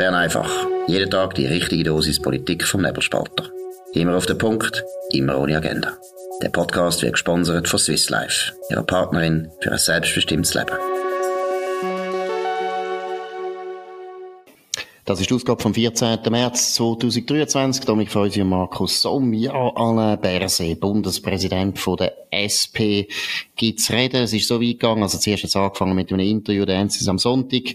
Bern einfach. Jeden Tag die richtige Dosis Politik vom Nebelspalter. Immer auf den Punkt, immer ohne Agenda. Der Podcast wird gesponsert von Swiss Life, ihrer Partnerin für ein selbstbestimmtes Leben. Das ist die Ausgabe vom 14. März 2023. Damit freuen Sie Markus Somm. Ja, Alain Berset, Bundespräsident von der SP, gibt's reden. Es ist so weit gegangen. Also zuerst jetzt angefangen mit einem Interview der NZS am Sonntag.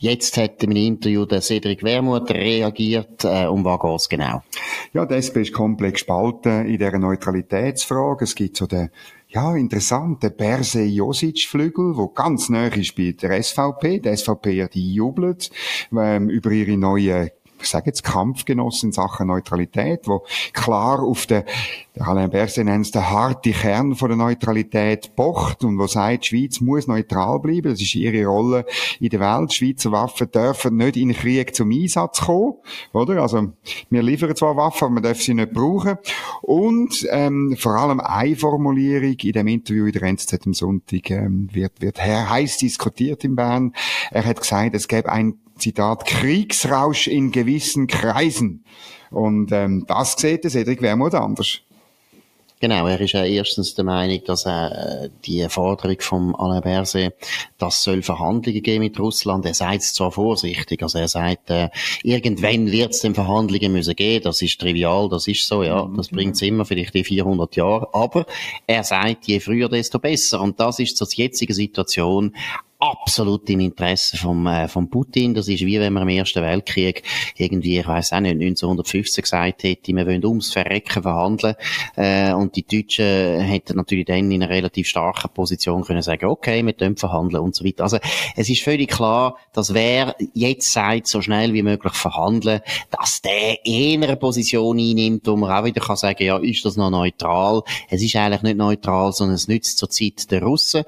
Jetzt hat in einem Interview der Cedric Wermuth reagiert. Äh, um was geht's genau? Ja, die SP ist komplett gespalten in dieser Neutralitätsfrage. Es gibt so den ja, interessant, der Berse Josic-Flügel, wo ganz nah ist bei der SVP. Die SVP, die jubelt ähm, über ihre neue ich sage jetzt Kampfgenossen in Sachen Neutralität, wo klar auf den, der Alain Berset nennt es den harten Kern von der Neutralität pocht und wo sagt, die Schweiz muss neutral bleiben, das ist ihre Rolle in der Welt. Schweizer Waffen dürfen nicht in Krieg zum Einsatz kommen, oder? Also, wir liefern zwar Waffen, aber man darf sie nicht brauchen. Und, ähm, vor allem eine Formulierung in dem Interview in der NZZ am Sonntag, ähm, wird, wird heiß diskutiert in Bern. Er hat gesagt, es gäbe ein Zitat, Kriegsrausch in gewissen Kreisen. Und ähm, das sieht der Cedric Wermuth anders. Genau, er ist ja erstens der Meinung, dass äh, die Forderung vom Alain Berset, das soll Verhandlungen geben mit Russland. Er sagt es zwar vorsichtig, also er sagt, äh, irgendwann wird es Verhandlungen müssen geben. Das ist trivial, das ist so, ja, mhm, das bringt es immer vielleicht in 400 Jahre. Aber er sagt, je früher, desto besser. Und das ist zur jetzigen Situation absolut im Interesse vom, äh, vom Putin. Das ist wie wenn man im Ersten Weltkrieg irgendwie, ich weiß auch nicht, 1915 gesagt hätte, wir wollen ums Verrecken verhandeln. Äh, und die Deutschen hätten natürlich dann in einer relativ starken Position können sagen, okay, wir können verhandeln und so weiter. Also es ist völlig klar, dass wer jetzt sagt, so schnell wie möglich verhandeln, dass der eher eine Position einnimmt, wo man auch wieder kann sagen, ja, ist das noch neutral? Es ist eigentlich nicht neutral, sondern es nützt zur Zeit der Russen.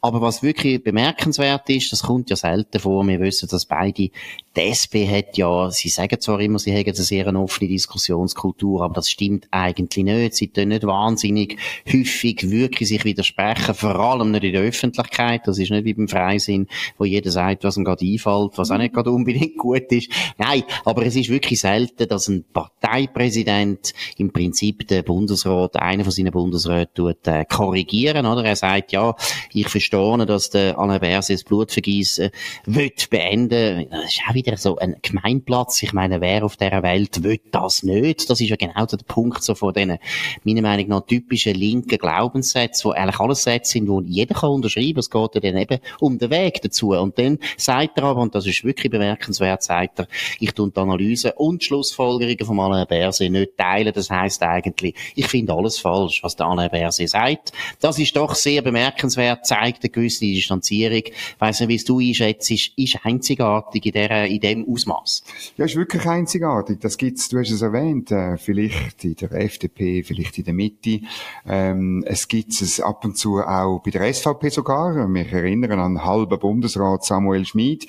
Aber was wirklich bemerken bemerkenswert ist, das kommt ja selten vor, wir wissen, dass beide, die SP hat ja, sie sagen zwar immer, sie haben eine sehr offene Diskussionskultur, aber das stimmt eigentlich nicht. Sie tun nicht wahnsinnig häufig wirklich sich widersprechen, vor allem nicht in der Öffentlichkeit. Das ist nicht wie beim Freisinn, wo jeder sagt, was ihm gerade einfällt, was auch nicht gerade unbedingt gut ist. Nein, aber es ist wirklich selten, dass ein Parteipräsident im Prinzip den Bundesrat, einer von seinen Bundesräten, tut, äh, korrigieren, oder? Er sagt, ja, ich verstehe, dass der Alain Berset das Blutvergießen will beenden. Das ist auch wieder so ein Gemeinplatz. Ich meine, wer auf dieser Welt will das nicht? Das ist ja genau der Punkt so von diesen, meiner Meinung nach, typischen linken Glaubenssätzen, wo eigentlich alles Sätze sind, wo jeder kann unterschreiben. Es geht ja dann eben um den Weg dazu. Und dann sagt er aber, und das ist wirklich bemerkenswert, sagt er, ich tue die Analyse und Schlussfolgerungen von Alain Berset nicht teilen. Das heisst eigentlich, ich finde alles falsch, was der Alain Berset sagt. Das ist doch sehr bemerkenswert, zeigt eine gewisse Distanzierung. Ich weiss nicht, wie es du einschätzt, ist einzigartig in dieser in dem Ausmaß. Ja, ist wirklich einzigartig. Das gibt's, du hast es erwähnt, äh, vielleicht in der FDP, vielleicht in der Mitte. Ähm, es gibt es ab und zu auch bei der SVP sogar. Mich erinnern an halben Bundesrat Samuel Schmid.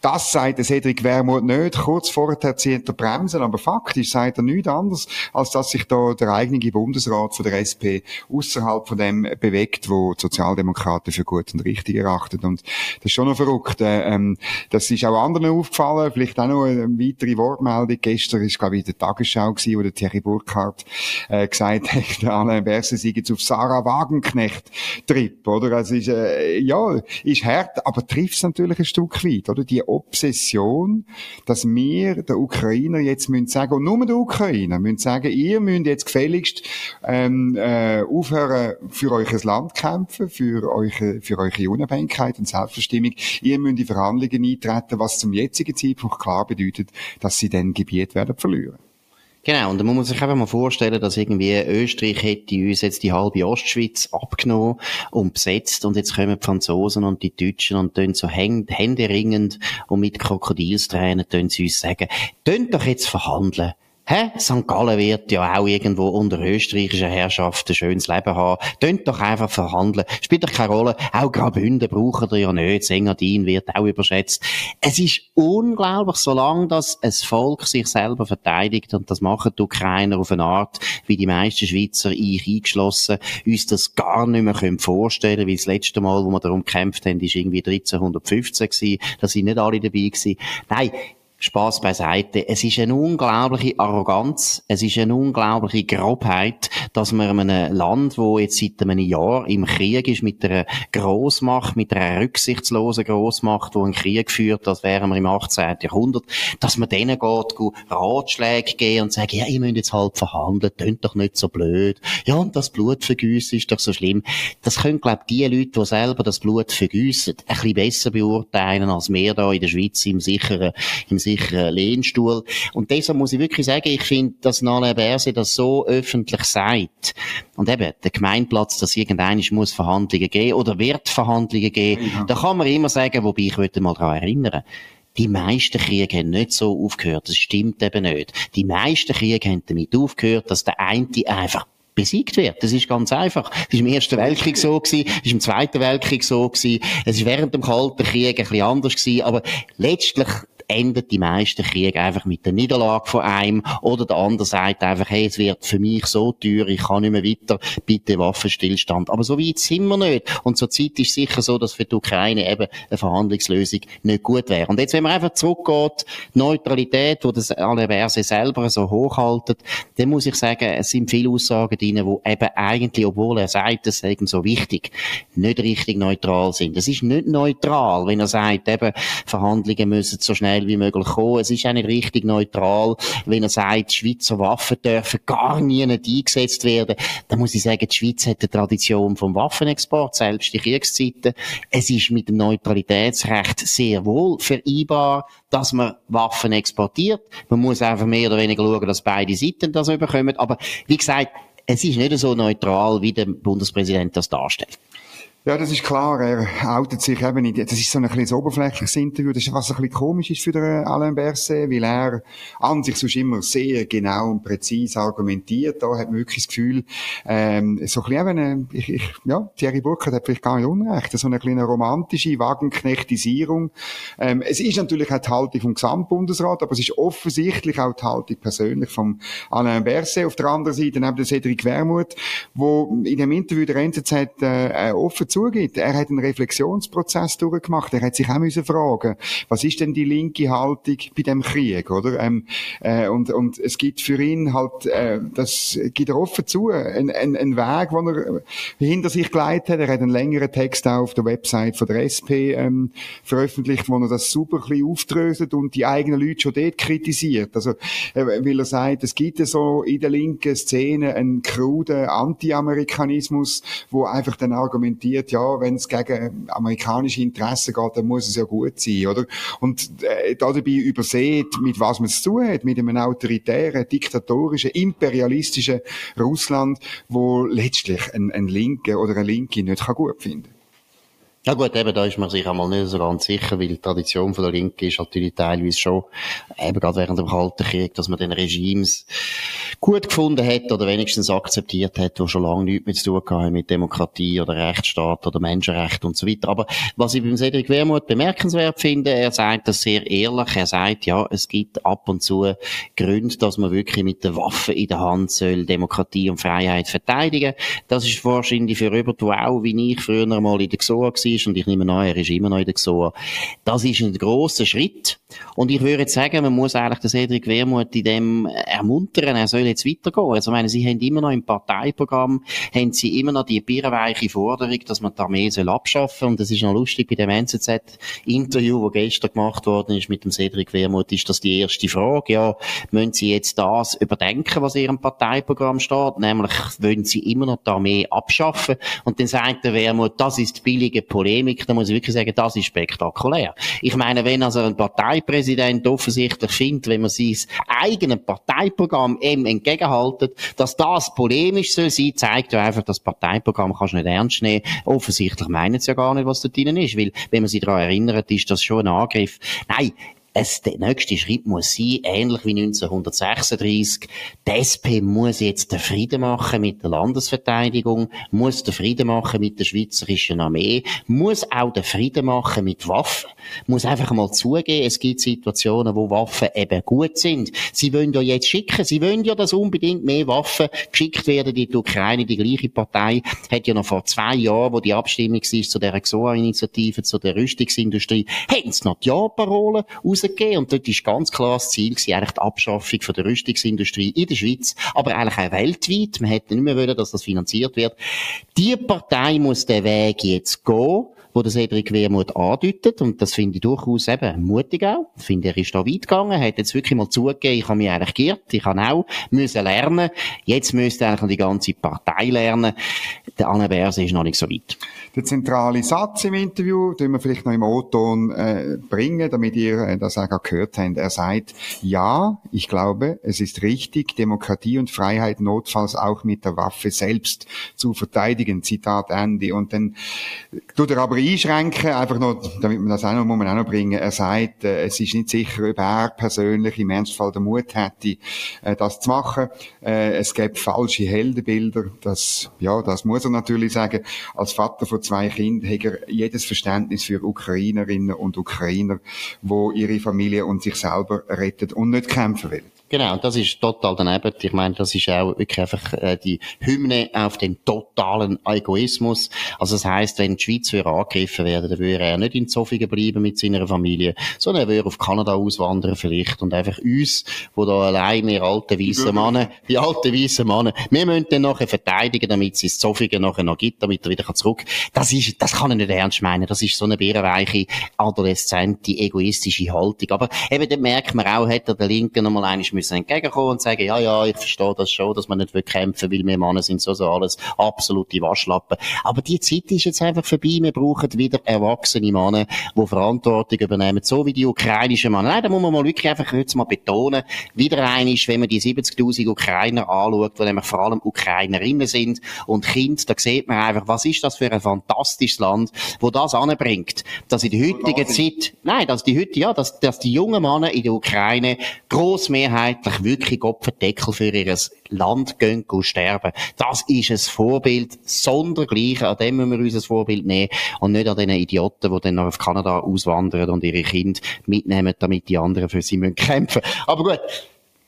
Das sagt der Cedric Wermuth nicht. Kurz vorher zieht er Bremsen, aber faktisch sagt er nichts anderes, als dass sich da der eigene Bundesrat von der SP außerhalb von dem bewegt, wo die Sozialdemokraten für gut und richtig erachten. Und das ist schon noch verrückt. Äh, ähm, das ist auch anderen aufgefallen aufgefallen, vielleicht auch noch eine weitere Wortmeldung. Gestern ist, glaube ich, der Tagesschau gewesen, wo der Thierry Burkhardt, äh, gesagt hat, Alain Berset sei jetzt auf Sarah Wagenknecht Trip, oder? Also ist, äh, ja, ist hart, aber trifft es natürlich ein Stück weit, oder? Die Obsession, dass wir, der Ukrainer, jetzt müssen sagen, und nur der Ukrainer, müssen sagen, ihr müsst jetzt gefälligst, ähm, äh, aufhören, für euch Land kämpfen, für eure, für eure Unabhängigkeit und Selbstbestimmung. Ihr müsst in Verhandlungen eintreten, was zum jetzigen jetzigen Zeitpunkt klar bedeutet, dass sie dann Gebiet werden verlieren. Genau, und da muss man sich einfach mal vorstellen, dass irgendwie Österreich hätte uns jetzt die halbe Ostschweiz abgenommen und besetzt und jetzt kommen die Franzosen und die Deutschen und tun so händeringend und mit Krokodilstränen tun sie uns sagen, tönt doch jetzt verhandeln. Hä? St. Gallen wird ja auch irgendwo unter österreichischer Herrschaft ein schönes Leben haben. Tönt doch einfach verhandeln. Spielt doch keine Rolle. Auch Graubünden brauchen ihr ja nicht. Sengadin wird auch überschätzt. Es ist unglaublich, solange das ein Volk sich selber verteidigt, und das machen die Ukrainer auf eine Art, wie die meisten Schweizer, ich eingeschlossen, uns das gar nicht mehr können vorstellen weil das letzte Mal, wo wir darum gekämpft haben, ist irgendwie 1315 gewesen. Da sind nicht alle dabei gewesen. Nein, Spaß beiseite. Es ist eine unglaubliche Arroganz, es ist eine unglaubliche Grobheit, dass man in einem Land, wo jetzt seit einem Jahr im Krieg ist, mit einer Großmacht, mit einer rücksichtslosen Großmacht, wo einen Krieg führt, das wären wir im 18. Jahrhundert, dass man denen geht, Ratschläge geben und sagen, ja, ihr müsst jetzt halt verhandeln, tönt doch nicht so blöd. Ja, und das Blutvergüssen ist doch so schlimm. Das können, glaube ich, die Leute, die selber das Blut vergüssen, ein bisschen besser beurteilen als wir da in der Schweiz im sicheren, im sicheren sicheren Lehnstuhl. Und deshalb muss ich wirklich sagen, ich finde, dass Nale Berse das so öffentlich sagt. Und eben, der Gemeinplatz, dass irgendeiner muss Verhandlungen geben oder wird Verhandlungen geben, ja. da kann man immer sagen, wobei ich würde mal daran erinnern, die meisten Kriege haben nicht so aufgehört. Das stimmt eben nicht. Die meisten Kriege haben damit aufgehört, dass der eine einfach besiegt wird. Das ist ganz einfach. Es ist im Ersten Weltkrieg so gewesen, es ist im Zweiten Weltkrieg so gewesen, es ist während dem Kalten Krieg ein bisschen anders gewesen, aber letztlich endet die meisten Kriege einfach mit der Niederlage von einem oder der andere sagt einfach, hey, es wird für mich so teuer, ich kann nicht mehr weiter, bitte Waffenstillstand. Aber so weit sind wir nicht. Und zur Zeit ist sicher so, dass für die Ukraine eben eine Verhandlungslösung nicht gut wäre. Und jetzt, wenn man einfach zurückgeht, Neutralität, wo das alle Verse selber so hochhalten, dann muss ich sagen, es sind viele Aussagen drin, wo eben eigentlich, obwohl er sagt, das sei so wichtig, nicht richtig neutral sind. Es ist nicht neutral, wenn er sagt, eben, Verhandlungen müssen so schnell schnell wie möglich kommen. Es ist auch nicht richtig neutral, wenn er sagt, Schweizer Waffen dürfen gar nie nicht eingesetzt werden. Da muss ich sagen, die Schweiz hat eine Tradition vom Waffenexport, selbst in Kriegszeiten. Es ist mit dem Neutralitätsrecht sehr wohl vereinbar, dass man Waffen exportiert. Man muss einfach mehr oder weniger schauen, dass beide Seiten das überkommen. Aber wie gesagt, es ist nicht so neutral, wie der Bundespräsident das darstellt. Ja, das ist klar. Er outet sich eben nicht. Das ist so ein bisschen oberflächliches Interview. Das ist, was ein bisschen komisch ist für den Alain Berset, weil er an sich sonst immer sehr genau und präzise argumentiert. Da hat man wirklich das Gefühl, ähm, so ein bisschen eben, ich, ich, ja, Thierry Burkhardt hat vielleicht gar nicht unrecht. So eine kleine romantische Wagenknechtisierung. Ähm, es ist natürlich auch die Haltung vom Gesamtbundesrat, aber es ist offensichtlich auch die Haltung persönlich vom Alain Berset. Auf der anderen Seite neben der Cedric Wermuth, wo in dem Interview der NZZ äh, offen zugibt. Er hat einen Reflexionsprozess durchgemacht. Er hat sich auch müssen fragen, was ist denn die linke Haltung bei dem Krieg, oder? Ähm, äh, und, und es gibt für ihn halt, äh, das gibt er offen zu, ein, ein, ein Weg, den er hinter sich geleitet hat. Er hat einen längeren Text auch auf der Website von der SP ähm, veröffentlicht, wo er das super ein bisschen aufdröselt und die eigenen Leute schon dort kritisiert. Also, äh, weil er sagt, es gibt so in der linken Szene einen kruden Anti-Amerikanismus, wo einfach dann argumentiert, argumentiert, ja, wenn es gegen amerikanische Interessen geht, dann muss es ja gut sein, oder? Und äh, dabei übersehen, mit was man es zu hat, mit einem autoritären, diktatorischen, imperialistischen Russland, wo letztlich ein, ein Linke oder eine Linke nicht kann gut finden. Ja gut, eben, da ist man sich einmal nicht so ganz sicher, weil die Tradition von der Linken ist natürlich teilweise schon, eben gerade während dem Kalten Krieg, dass man den Regimes gut gefunden hat oder wenigstens akzeptiert hat, die schon lange nichts mehr zu tun haben mit Demokratie oder Rechtsstaat oder Menschenrecht und so weiter. Aber was ich beim Cedric Wermuth bemerkenswert finde, er sagt das sehr ehrlich, er sagt, ja, es gibt ab und zu Gründe, dass man wirklich mit der Waffe in der Hand soll Demokratie und Freiheit verteidigen. Das ist wahrscheinlich für Robert auch, wie ich früher mal in der XOA war, ist, und ich nehme an, er ist immer noch in der GSOA. Das ist ein grosser Schritt. Und ich würde sagen, man muss eigentlich den Cedric Wermuth in dem ermuntern, er soll jetzt weitergehen. Also, ich meine, sie haben immer noch im Parteiprogramm, haben sie immer noch die birrenweiche Forderung, dass man die Armee soll abschaffen. Und das ist noch lustig bei dem NZZ-Interview, das gestern gemacht worden ist mit dem Cedric Wermuth, ist das die erste Frage. Ja, müssen sie jetzt das überdenken, was in ihrem Parteiprogramm steht? Nämlich, wollen sie immer noch die Armee abschaffen? Und dann sagt der Wermuth, das ist billige. Polemik, da muss ich wirklich sagen, das ist spektakulär. Ich meine, wenn also ein Parteipräsident offensichtlich findet, wenn man sein eigenes Parteiprogramm ihm entgegenhaltet, dass das polemisch soll sein, zeigt ja einfach, das Parteiprogramm kannst du nicht ernst nehmen. Offensichtlich meinen sie ja gar nicht, was da drin ist, weil, wenn man sich daran erinnert, ist das schon ein Angriff. Nein, es, der nächste Schritt muss sein, ähnlich wie 1936, die SP muss jetzt den Frieden machen mit der Landesverteidigung, muss den Frieden machen mit der schweizerischen Armee, muss auch den Frieden machen mit Waffen, muss einfach mal zugeben, es gibt Situationen, wo Waffen eben gut sind. Sie wollen ja jetzt schicken, sie wollen ja, dass unbedingt mehr Waffen geschickt werden in die Ukraine. Die gleiche Partei hat ja noch vor zwei Jahren, wo die Abstimmung war zu der XOA-Initiative, zu der Rüstungsindustrie, hätten sie noch die Ja-Parole aus rausgegeben und dort ist ganz klar das Ziel gewesen, eigentlich die Abschaffung von der Rüstungsindustrie in der Schweiz, aber eigentlich auch weltweit. Man hätte nicht mehr wollen, dass das finanziert wird. Die Partei muss den Weg jetzt gehen wo der Cedric Wermuth andeutet. Und das finde ich durchaus eben mutig auch. Ich finde, er ist da weit gegangen, hat jetzt wirklich mal zugegeben, ich habe mich eigentlich geirrt, ich habe auch müssen lernen. Jetzt müsste eigentlich die ganze Partei lernen. Der Anne Berse ist noch nicht so weit. Der zentrale Satz im Interview, den wir vielleicht noch im O-Ton äh, bringen, damit ihr äh, das auch gehört habt. Er sagt, ja, ich glaube, es ist richtig, Demokratie und Freiheit notfalls auch mit der Waffe selbst zu verteidigen. Zitat Andy. Und dann tut er aber einschränken, einfach noch, damit man das auch noch, muss man auch noch bringen. Er sagt, äh, es ist nicht sicher, ob er persönlich im Ernstfall den Mut hätte, äh, das zu machen. Äh, es gibt falsche Heldenbilder. Das, ja, das muss er natürlich sagen. Als Vater von zwei Kindern hat er jedes Verständnis für Ukrainerinnen und Ukrainer, wo ihre Familie und sich selber retten und nicht kämpfen wollen. Genau, das ist total daneben. Ich meine, das ist auch wirklich einfach äh, die Hymne auf den totalen Egoismus. Also das heißt, wenn die Schweiz würde angegriffen werden, dann würde er nicht in Zofingen bleiben mit seiner Familie, sondern er würde auf Kanada auswandern vielleicht und einfach uns, wo da allein wir alten weißen Männer, die alten weißen Männer, wir müssen dann nachher verteidigen, damit es Zofingen nachher noch gibt, damit er wieder zurück. Das ist, das kann er nicht ernst meinen. Das ist so eine bärenweiche, adoleszente, egoistische Haltung. Aber eben, dann merkt man auch, hat er der Linke nochmal einmal müssen entgegenkommen und sagen, ja, ja, ich verstehe das schon, dass man nicht will kämpfen will, weil wir Männer sind so, so alles absolute Waschlappen. Aber die Zeit ist jetzt einfach vorbei. Wir brauchen wieder erwachsene Männer, die Verantwortung übernehmen, so wie die ukrainischen Männer. Nein, da muss man mal wirklich einfach jetzt mal betonen, wieder einisch, wenn man die 70.000 Ukrainer anschaut, die nämlich vor allem Ukrainerinnen sind und Kinder, da sieht man einfach, was ist das für ein fantastisches Land, wo das anbringt, dass in der heutigen Zeit, nein, dass die heute, ja, dass, dass die jungen Männer in der Ukraine grossmehrheit mehrheitlich wirklich Opferdeckel für ihr Land gehen und sterben. Das ist ein Vorbild, sondergleichen, an dem müssen wir uns ein Vorbild nehmen und nicht an den Idioten, die dann nach Kanada auswandern und ihre Kinder mitnehmen, damit die anderen für sie kämpfen müssen. Aber gut,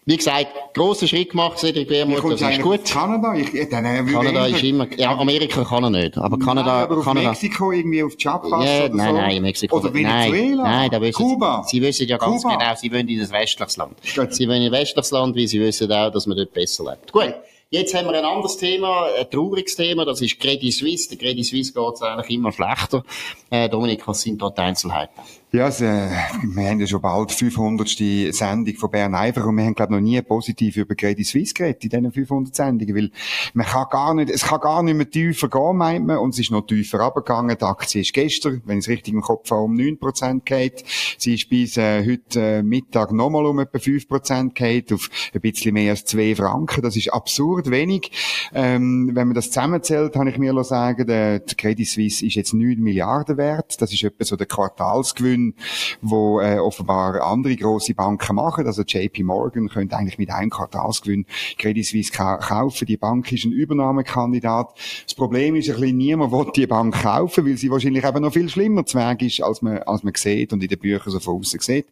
wie gesagt, grosser Schritt gemacht, Cedric Wermuth, das ist gut. Kanada? Ich, dann, äh, Kanada ist immer, ja, Amerika kann er nicht, aber Kanada, nein, aber auf Kanada. Mexiko irgendwie auf Chiapas ja, oder nein, so? nein, Mexiko. Oder Venezuela? Nein, nein, da wissen Kuba? Sie, Sie wissen ja ganz Kuba? genau, Sie wollen in ein westliches Land. Gut. Sie wollen in ein westliches Land, weil Sie wissen auch, dass man dort besser lebt. Gut. Jetzt haben wir ein anderes Thema, ein trauriges Thema, das ist Credit Suisse. Der Credit Suisse geht es eigentlich immer schlechter. Äh, Dominik, was sind dort die Einzelheiten? Ja, also, äh, wir haben ja schon bald 500. Sendung von Bern einfach und wir haben, glaube noch nie positiv über Credit Suisse geredet in diesen 500 Sendungen, weil man kann gar nicht, es kann gar nicht mehr tiefer gehen, meint man, und es ist noch tiefer runtergegangen. Die Aktie ist gestern, wenn ich es richtig im Kopf habe, um 9% geht. Sie ist bis äh, heute äh, Mittag nochmal um etwa 5% geht, auf ein bisschen mehr als 2 Franken. Das ist absurd wenig. Ähm, wenn man das zusammenzählt, kann ich mir sagen, der, der Credit Suisse ist jetzt 9 Milliarden wert. Das ist etwa so der Quartalsgewinn wo äh, offenbar andere große Banken machen. Also JP Morgan könnte eigentlich mit einem Quartalsgewinn Credit Suisse ka kaufen. Die Bank ist ein Übernahmekandidat. Das Problem ist ein bisschen, niemand will die Bank kaufen, weil sie wahrscheinlich eben noch viel schlimmer zu Weg ist, als man, als man sieht und in den Büchern so von außen sieht.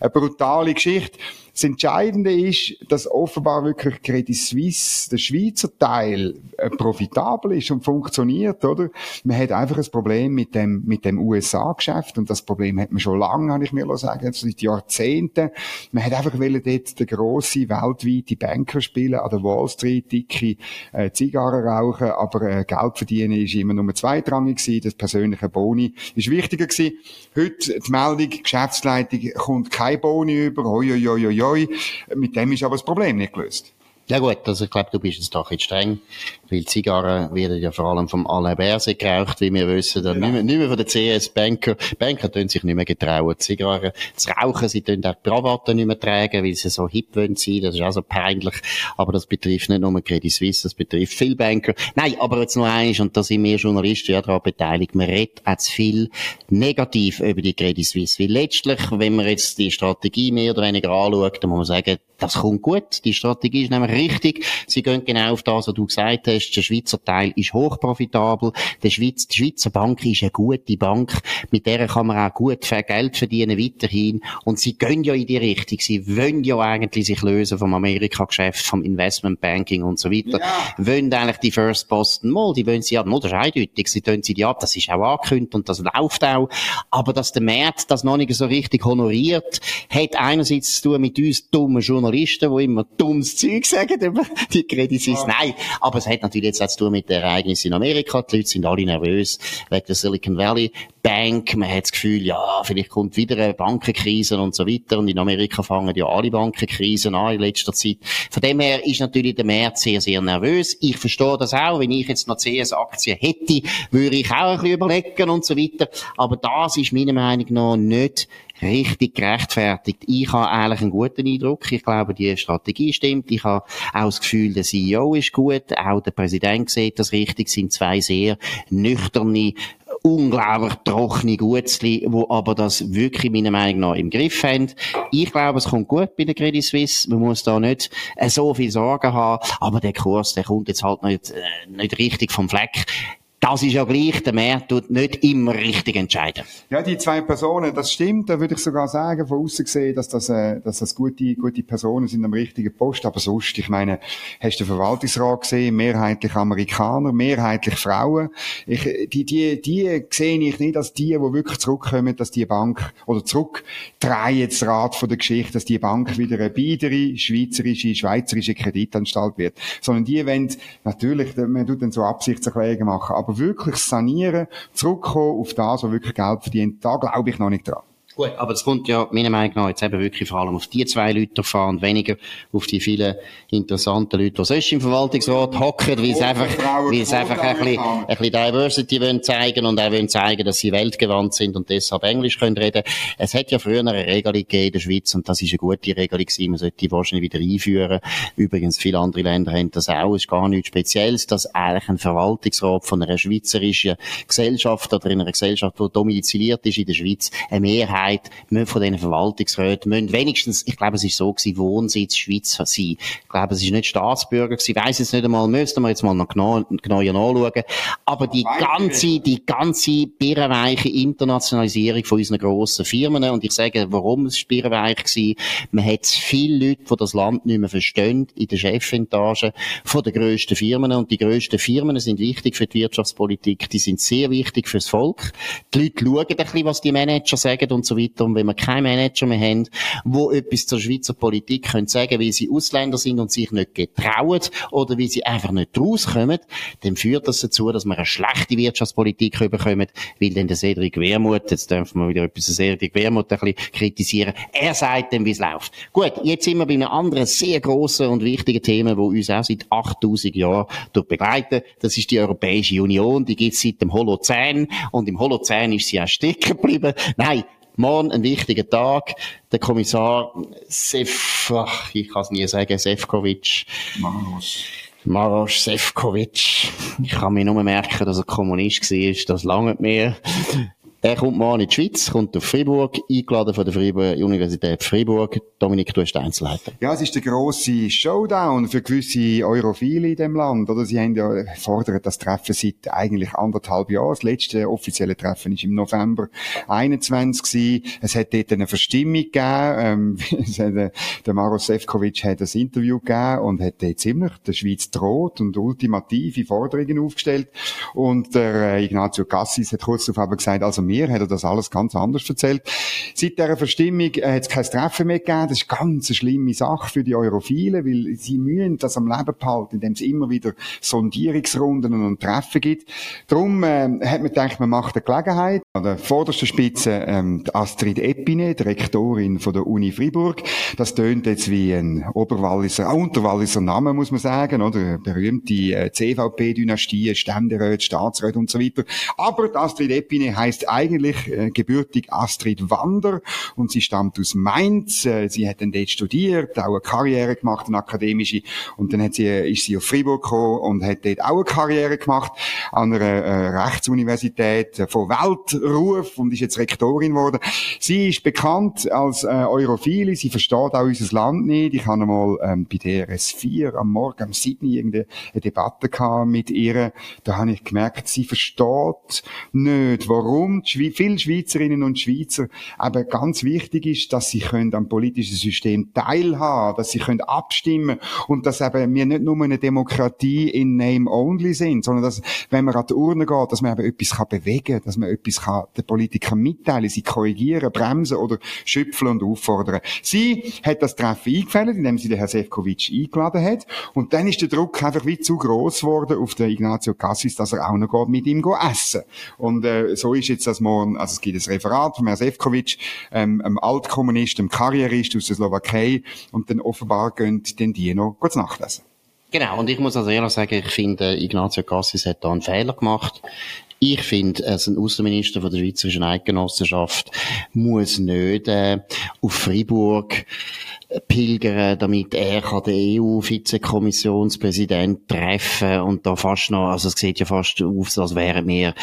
Eine brutale Geschichte. Das Entscheidende ist, dass offenbar wirklich Credit Suisse, der Schweizer Teil, äh, profitabel ist und funktioniert, oder? Man hat einfach ein Problem mit dem, mit dem USA-Geschäft und das Problem hat man schon lange, habe ich mir sagen, seit Jahrzehnten. Man hat einfach wollen dort den grossen, weltweite Banker spielen, an der Wall Street, dicke äh, Zigarren rauchen, aber äh, Geld verdienen ist immer nur zweitrangig gewesen, das persönliche Boni ist wichtiger gewesen. Heute die Meldung, Geschäftsleitung kommt kein Boni über, hoi, hoi, hoi, hoi. Mit dem ist aber das Problem nicht gelöst. Ja gut, also ich glaube, du bist jetzt doch jetzt streng, weil Zigarren werden ja vor allem vom Alain Berset geraucht, wie wir wissen, dann nicht, mehr, nicht mehr von den CS-Banker. Banker. Tun sich nicht mehr getrauen, Zigarren zu rauchen, sie tun auch die Krawatte nicht mehr tragen, weil sie so hip wollen sein, das ist auch so peinlich, aber das betrifft nicht nur Credit Suisse, das betrifft viele Banker. Nein, aber jetzt noch eins, und da sind wir Journalisten ja daran beteiligt, man redet auch zu viel negativ über die Credit Suisse, weil letztlich, wenn man jetzt die Strategie mehr oder weniger anschaut, dann muss man sagen, das kommt gut, die Strategie ist nämlich richtig. Sie gehen genau auf das, was du gesagt hast. Der Schweizer Teil ist hochprofitabel. Der Schweiz, die Schweizer Bank ist eine gute Bank. Mit der kann man auch gut Geld verdienen weiterhin. Und sie gehen ja in die Richtung. Sie wollen ja eigentlich sich lösen vom Amerika-Geschäft, vom Investmentbanking und so weiter. Ja. Wollen eigentlich die First Boston mal, die wollen sie ja, nur das ist eindeutig. Sie tun sie die ab. Das ist auch angekündigt und das läuft auch. Aber dass der Markt das noch nicht so richtig honoriert, hat einerseits zu tun mit uns dummen Journalisten, die immer dummes Zeug sagen über die Credit Suisse. Nein, aber es hat natürlich jetzt auch zu tun mit den Ereignissen in Amerika. Die Leute sind alle nervös wegen der Silicon Valley Bank. Man hat das Gefühl, ja, vielleicht kommt wieder eine Bankenkrise und so weiter. Und in Amerika fangen ja alle Bankenkrisen an in letzter Zeit. Von dem her ist natürlich der März sehr, sehr nervös. Ich verstehe das auch. Wenn ich jetzt noch CS-Aktien hätte, würde ich auch ein bisschen überlegen und so weiter. Aber das ist meiner Meinung nach nicht richtig gerechtfertigt. Ich habe eigentlich einen guten Eindruck. Ich glaube, die Strategie stimmt. Ich habe auch das Gefühl, der CEO ist gut. Auch der Präsident sieht das richtig. Es sind zwei sehr nüchterne unglaublich trockene Gutzli, wo aber das wirklich meiner Meinung nach im Griff haben. Ich glaube, es kommt gut bei der Credit Suisse. Man muss da nicht äh, so viel Sorgen haben. Aber der Kurs, der kommt jetzt halt nicht, äh, nicht richtig vom Fleck das ist ja gleich, der Markt tut nicht immer richtig entscheiden. Ja, die zwei Personen, das stimmt, da würde ich sogar sagen, von außen gesehen, dass das, äh, dass das gute, gute Personen sind am richtigen Post, aber sonst, ich meine, hast du den Verwaltungsrat gesehen, mehrheitlich Amerikaner, mehrheitlich Frauen, ich, die, die, die sehe ich nicht als die, die wirklich zurückkommen, dass die Bank, oder zurückdrehen das Rad von der Geschichte, dass die Bank wieder eine biedere, schweizerische, schweizerische Kreditanstalt wird, sondern die wollen, natürlich, man tut dann so Absichtserklärungen machen, aber wirklich sanieren, zurückkommen auf das, was wirklich Geld verdient, da glaube ich noch nicht dran. Gut, aber es kommt ja meiner Meinung nach jetzt eben wirklich vor allem auf die zwei Leute fahren und weniger auf die vielen interessanten Leute, die sonst im Verwaltungsrat hocken, weil sie einfach, weil sie einfach ein bisschen, ein bisschen Diversity wollen zeigen und auch wollen zeigen, dass sie weltgewandt sind und deshalb Englisch können reden. Es hat ja früher eine Regelung gegeben in der Schweiz und das ist eine gute Regelung gewesen. Man sollte die wahrscheinlich wieder einführen. Übrigens, viele andere Länder haben das auch. Es ist gar nichts Spezielles, dass eigentlich ein Verwaltungsrat von einer schweizerischen Gesellschaft oder in einer Gesellschaft, die domiziliert ist in der Schweiz, eine Mehrheit Mehrheit von diesen Verwaltungsräten müssen wenigstens, ich glaube, es ist so gewesen, Wohnsitz Schweiz sein. Ich glaube, es ist nicht Staatsbürger gewesen. Weiss jetzt nicht einmal, müssten wir jetzt mal noch genau, genauer nachschauen. Aber die ganze, die ganze birrenweiche Internationalisierung von unseren grossen Firmen, und ich sage, warum es birrenweich war, man hat viele Leute, die das Land nicht mehr verstehen, in der Chefetage von den grössten Firmen. Und die grössten Firmen sind wichtig für die Wirtschaftspolitik. Die sind sehr wichtig fürs Volk. Die Leute schauen ein bisschen, was die Manager sagen und so weiter. Und wenn wir keinen Manager mehr haben, wo etwas zur Schweizer Politik können sagen, sie Ausländer sind und sich nicht getrauen oder weil sie einfach nicht rauskommen, dann führt das dazu, dass wir eine schlechte Wirtschaftspolitik bekommen, weil dann der Cedric Wermuth, jetzt dürfen wir wieder etwas Cedric Wermuth ein bisschen kritisieren, er sagt dann, wie es läuft. Gut, jetzt sind wir bei einem anderen sehr grossen und wichtigen Thema, wo uns auch seit 8000 Jahren begleiten. Das ist die Europäische Union. Die gibt es seit dem Holozän und im Holozän ist sie auch stecken geblieben. Nein, Morgen ein wichtiger Tag. Der Kommissar Sef, ach, ich kann es nie sagen, Sefcovic. Maros. Maros Sefcovic. Ich kann mir nur merken, dass er Kommunist war. Das lange mir. Er kommt morgen in die Schweiz, kommt auf Fribourg, eingeladen von der Fribourg, Universität Fribourg. Dominik, du hast die Einzelheiten. Ja, es ist der grosse Showdown für gewisse Europhile in dem Land, oder? Sie haben ja, fordern das Treffen seit eigentlich anderthalb Jahren. Das letzte offizielle Treffen ist im November 21 gewesen. Es hat dort eine Verstimmung gegeben. Ähm, der Maros Sefcovic hat ein Interview gegeben und hat dort ziemlich der Schweiz droht und ultimative Forderungen aufgestellt. Und der äh, Ignazio Cassis hat kurz darauf gesagt, also mir hat er das alles ganz anders erzählt. Seit dieser Verstimmung äh, hat es kein Treffen mehr gegeben. Das ist ganz eine schlimme Sache für die Europhilen, weil sie müssen das am Leben behalten, indem es immer wieder Sondierungsrunden und Treffen gibt. Darum äh, hat man gedacht, man macht eine Gelegenheit. An der vordersten Spitze ähm, Astrid Epine, die Rektorin von der Uni Fribourg. Das tönt jetzt wie ein Oberwalliser, äh, Unterwalliser Name, muss man sagen, oder? Berühmte äh, CVP-Dynastie, Ständeräte, Staatsräte und so weiter. Aber die Astrid Epine heisst eigentlich äh, gebürtig Astrid Wander und sie stammt aus Mainz. Äh, sie hat dann dort studiert, auch eine Karriere gemacht, eine akademische und dann hat sie, ist sie auf Fribourg gekommen und hat dort auch eine Karriere gemacht an einer äh, Rechtsuniversität von Weltruf und ist jetzt Rektorin geworden. Sie ist bekannt als äh, Europhile, sie versteht auch unser Land nicht. Ich habe einmal ähm, bei DRS 4 am Morgen am Sydney irgendeine Debatte gehabt mit ihr. Da habe ich gemerkt, sie versteht nicht, warum viele Schweizerinnen und Schweizer. Aber ganz wichtig ist, dass sie können am politischen System teilhaben, dass sie können abstimmen und dass eben wir nicht nur eine Demokratie in Name only sind, sondern dass, wenn man an die Urne geht, dass man eben etwas kann bewegen, dass man etwas kann den Politikern mitteilen, sie korrigieren, bremsen oder schöpfen und auffordern. Sie hat das Treffen eingefällt, indem sie den Herrn Sefcovic eingeladen hat. Und dann ist der Druck einfach wie zu groß geworden auf den Ignazio Cassis, dass er auch noch geht, mit ihm essen. Und äh, so ist jetzt das morgen, also es gibt ein Referat von Herrn Sefcovic, ähm, einem Altkommunist, einem Karrierist aus der Slowakei und dann offenbar gehen dann die noch kurz nachlesen. Genau, und ich muss also ehrlich sagen, ich finde, Ignazio Cassis hat da einen Fehler gemacht. Ich finde, als ein Außenminister von der Schweizerischen Eidgenossenschaft muss nicht äh, auf Freiburg pilgern, damit er kann den EU-Vizekommissionspräsident treffen und da fast noch, also es sieht ja fast aus, als wären wir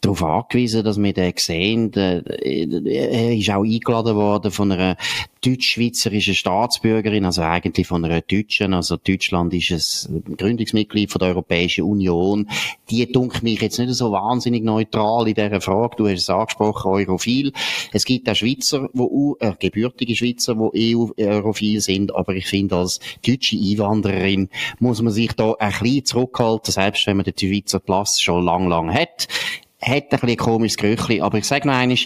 darauf angewiesen, dass wir den sehen. Er ist auch eingeladen worden von einer deutsch-schweizerische Staatsbürgerin, also eigentlich von einer Deutschen, also Deutschland ist ein Gründungsmitglied von der Europäischen Union. Die dunkelt mich jetzt nicht so wahnsinnig neutral in dieser Frage. Du hast es angesprochen, Europhil. Es gibt auch Schweizer, wo, äh, gebürtige Schweizer, die EU-Europhil sind, aber ich finde, als deutsche Einwandererin muss man sich da ein bisschen zurückhalten, selbst wenn man den Schweizer Pass schon lang, lang hat. Hat ein bisschen ein komisches Gerüchli, aber ich sage noch einmal,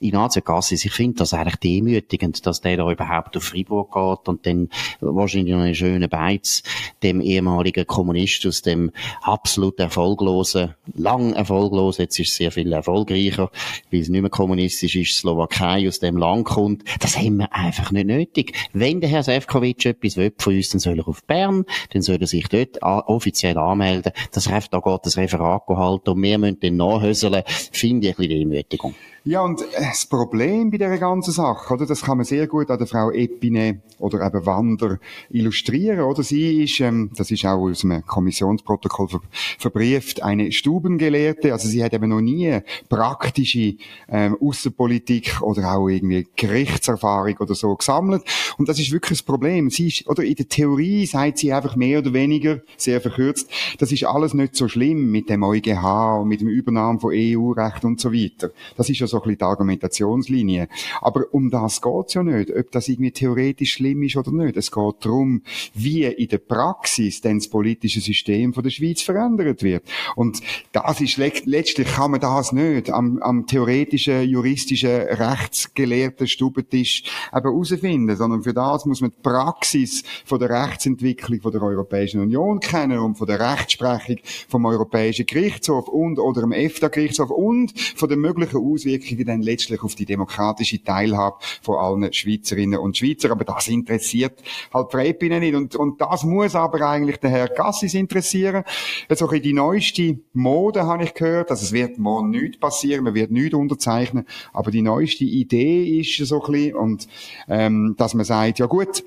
Ignazio Cassis, ich finde das eigentlich demütigend, dass der da überhaupt auf Freiburg geht und dann wahrscheinlich noch einen schönen Beiz dem ehemaligen Kommunist aus dem absolut erfolglosen, lang erfolglosen, jetzt ist es sehr viel erfolgreicher, weil es nicht mehr kommunistisch ist, Slowakei aus dem Land kommt. Das haben wir einfach nicht nötig. Wenn der Herr Sefcovic etwas will von uns, dann soll er auf Bern, dann soll er sich dort offiziell anmelden. Das Ref, da geht das Referat halten und wir müssen dann nachhöseln, finde ich ein bisschen Demütigung. Ja, und das Problem bei dieser ganzen Sache, oder, das kann man sehr gut an der Frau Epine oder eben Wander illustrieren, oder? Sie ist, ähm, das ist auch aus einem Kommissionsprotokoll ver verbrieft, eine Stubengelehrte, also sie hat eben noch nie praktische ähm, Außenpolitik oder auch irgendwie Gerichtserfahrung oder so gesammelt. Und das ist wirklich das Problem. Sie ist, oder in der Theorie sagt sie einfach mehr oder weniger, sehr verkürzt, das ist alles nicht so schlimm mit dem EuGH und mit dem Übernahme von EU-Recht und so weiter. Das ist ja so ein bisschen die Argumentationslinie. Aber um das geht's ja nicht, ob das irgendwie theoretisch schlimm ist oder nicht. Es geht darum, wie in der Praxis denn das politische System von der Schweiz verändert wird. Und das ist letztlich kann man das nicht am, am theoretischen, juristischen, rechtsgelehrten Stubentisch eben herausfinden, sondern für das muss man die Praxis von der Rechtsentwicklung von der Europäischen Union kennen und von der Rechtsprechung vom Europäischen Gerichtshof und oder dem EFTA-Gerichtshof und von den möglichen Auswirkungen Auswirkungen dann letztlich auf die demokratische Teilhabe von allen Schweizerinnen und Schweizer. Aber das interessiert halt Freipinen nicht. Und, und das muss aber eigentlich der Herr Gassis interessieren. So also die neueste Mode habe ich gehört. Also es wird morgen nichts passieren, man wird nichts unterzeichnen. Aber die neueste Idee ist so ein bisschen, und, ähm, dass man sagt, ja gut,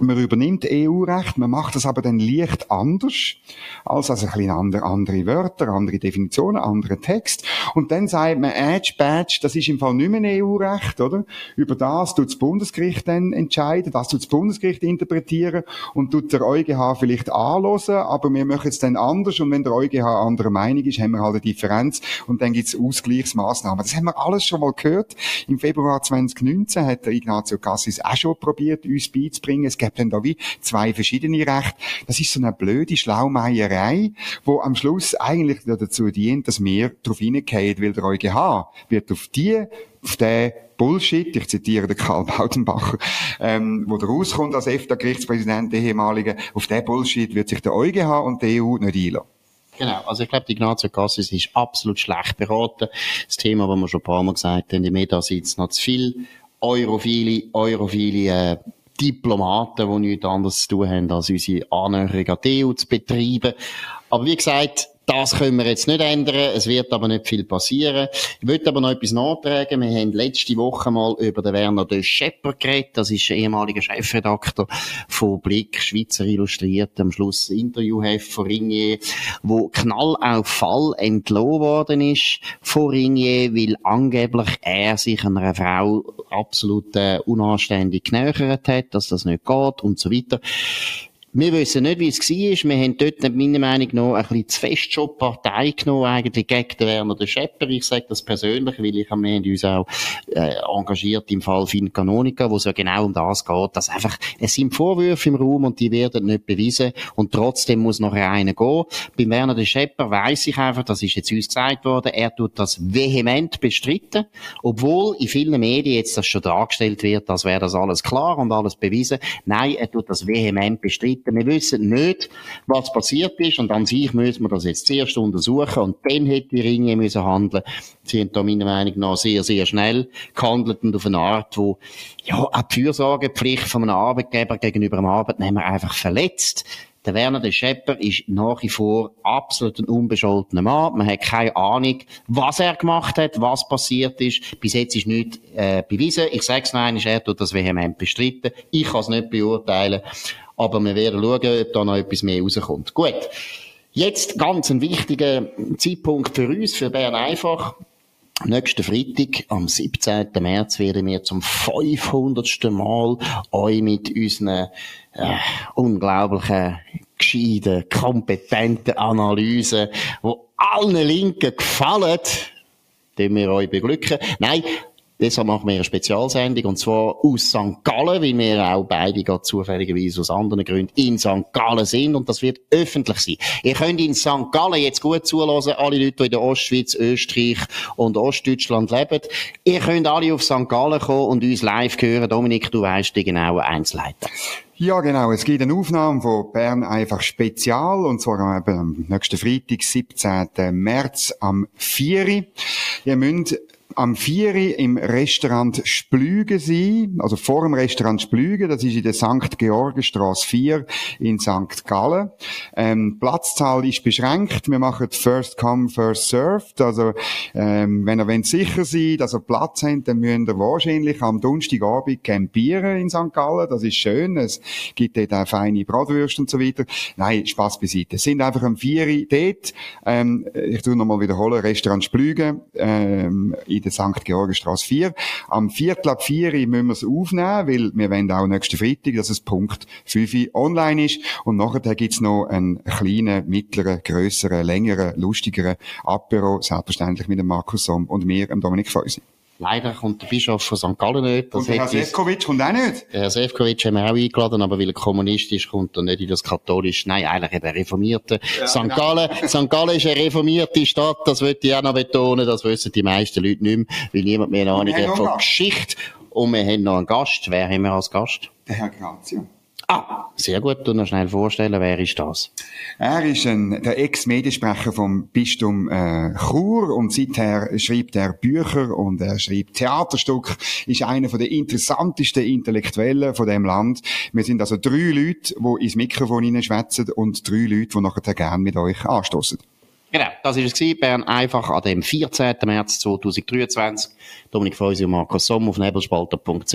man übernimmt EU-Recht, man macht das aber dann leicht anders, als also ein bisschen andere, andere Wörter, andere Definitionen, andere Text. Und dann sagt man, Edge, Badge, das ist im Fall nicht mehr EU-Recht, oder? Über das tut das Bundesgericht dann entscheiden, das tut das Bundesgericht interpretieren und tut der EuGH vielleicht anlösen, aber wir machen es dann anders und wenn der EuGH anderer Meinung ist, haben wir halt eine Differenz und dann gibt es Ausgleichsmaßnahmen. Das haben wir alles schon mal gehört. Im Februar 2019 hat der Ignazio Cassis auch schon probiert, uns beizubringen. Es gäbe dann da wie zwei verschiedene Rechte. Das ist so eine blöde Schlaumeierei, wo am Schluss eigentlich dazu dient, dass wir darauf hineingehen, weil der EuGH wird auf die, auf den Bullshit, ich zitiere den Karl Bautenbacher, ähm, wo der rauskommt als EFTA-Gerichtspräsident, der ehemalige, auf den Bullshit wird sich der EuGH und die EU nicht einlassen. Genau, also ich glaube, die Ignazio Cassis ist absolut schlecht beraten. Das Thema, das wir schon ein paar Mal gesagt haben, die Meta sitzt noch zu viel europhile, europhile äh, Diplomaten, die nichts anderes zu tun haben, als unsere Annäherung an die EU zu betreiben. Aber wie gesagt, Das können wir jetzt nicht ändern. Es wird aber nicht viel passieren. Ich möchte aber noch etwas nachtragen. Wir haben letzte Woche mal über den Werner de Schepper geredet. Das ist ehemaliger Chefredakteur von Blick, Schweizer Illustriert, am Schluss Interviewheft von Ringier, wo knall auf Fall entlohnt worden ist von Ringier, weil angeblich er sich einer Frau absolut äh, unanständig genähert hat, dass das nicht geht und so weiter. Wir wissen nicht, wie es war. Wir haben dort, meiner Meinung nach, ein bisschen zu fest schon Partei genommen, eigentlich gegen den Werner de Schepper. Ich sage das persönlich, weil ich, wir haben uns auch äh, engagiert im Fall Fin Canonica, wo es ja genau um das geht, dass einfach, es sind Vorwürfe im Raum und die werden nicht bewiesen und trotzdem muss noch einer gehen. Beim Werner de Schepper weiss ich einfach, das ist jetzt uns gesagt worden, er tut das vehement bestritten, obwohl in vielen Medien jetzt das schon dargestellt wird, als wäre das alles klar und alles bewiesen. Nein, er tut das vehement bestritten weiter. Wir wissen nicht, was passiert ist und an sich müssen wir das jetzt zuerst untersuchen und dann hätte die Ringe müssen handeln. Sie haben da meiner Meinung nach sehr, sehr schnell gehandelt und auf eine Art, wo ja, auch die Fürsorgepflicht von einem Arbeitgeber gegenüber einem Arbeitnehmer einfach verletzt. Der Werner de Schepper ist nach wie vor absolut ein unbescholtener Mann. Man hat keine Ahnung, was er gemacht hat, was passiert ist. Bis jetzt ist nichts äh, bewiesen. Ich sage es noch er tut das vehement bestritten. Ich kann es nicht beurteilen. Aber wir werden schauen, ob da noch etwas mehr rauskommt. Gut. Jetzt ganz ein wichtiger Zeitpunkt für uns, für Bern einfach. Nächsten Freitag, am 17. März, werden wir zum 500. Mal euch mit unseren äh, unglaublichen, gescheiten, kompetenten Analysen, die allen Linken gefallen, den wir euch beglücken. Nein, Deshalb machen wir eine Spezialsendung, und zwar aus St. Gallen, weil wir auch beide gerade zufälligerweise aus anderen Gründen in St. Gallen sind, und das wird öffentlich sein. Ihr könnt in St. Gallen jetzt gut zulassen, alle Leute, die in der Ostschweiz, Österreich und Ostdeutschland leben. Ihr könnt alle auf St. Gallen kommen und uns live hören. Dominik, du weißt die genauen Einzelheiten. Ja, genau. Es gibt eine Aufnahme von Bern einfach Spezial, und zwar am nächsten Freitag, 17. März, am 4. Ihr müsst am 4 im Restaurant Splüge sein, also vor dem Restaurant Splüge, das ist in der St. Georgenstraße 4 in St. Gallen. Ähm, Platzzahl ist beschränkt, wir machen First Come, First Served, also ähm, wenn ihr sicher seid, dass ihr Platz habt, dann müsst ihr wahrscheinlich am Donnerstagabend campieren in St. Gallen, das ist schön, es gibt dort auch feine Bratwürste und so weiter. Nein, Spaß beiseite. Es sind einfach am 4 dort, ähm, ich tu nochmal wiederholen, Restaurant Splüge, ähm, in der St. Georgenstraße 4. Am Viertel ab 4 müssen wir es aufnehmen, weil wir wollen auch nächsten Freitag, dass es Punkt 5 online ist. Und nachher gibt's noch einen kleinen, mittleren, grösseren, längeren, lustigeren Apero, selbstverständlich mit dem Markus Somm und mir, dem Dominik Feusi. Leider kommt der Bischof von St. Gallen nicht. Das und Herr Sefcovic kommt auch nicht? Herr Sefcovic haben wir auch eingeladen, aber weil er Kommunist ist, kommt er nicht in das katholische, nein, eigentlich eben reformierte. Ja, St. Genau. Gallen, St. Gallen ist eine reformierte Stadt, das wollte ich auch noch betonen, das wissen die meisten Leute nicht mehr, weil niemand mehr eine Ahnung hat von Geschichte. Und wir haben noch einen Gast. Wer haben wir als Gast? Der Herr Grazia. Ah, sehr gut. Du noch schnell vorstellen, wer ist das? Er ist ein, der Ex-Mediensprecher vom Bistum äh, Chur und seither schreibt er Bücher und er schreibt Theaterstück. Ist einer von der interessantesten Intellektuellen von dem Land. Wir sind also drei Leute, die ins Mikrofon hineinschwätzen und drei Leute, die nachher gerne mit euch anstoßen. Genau, das war es Bern einfach an dem 14. März 2023. Dominik Feusi und Markus Somm auf nebelspalter.ch.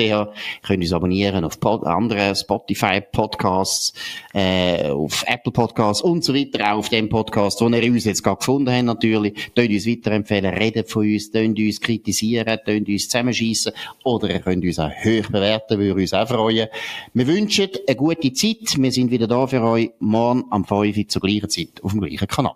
Könnt uns abonnieren auf Pod andere Spotify Podcasts, äh, auf Apple Podcasts und so weiter, auch auf dem Podcast, den ihr uns jetzt gerade gefunden habt, natürlich. Tönt uns weiterempfehlen, redet von uns, tönt uns kritisieren, tönt uns zusammenschiessen oder ihr könnt uns auch hoch bewerten, würde uns auch freuen. Wir wünschen eine gute Zeit. Wir sind wieder da für euch morgen am 5 Uhr zur gleichen Zeit auf dem gleichen Kanal.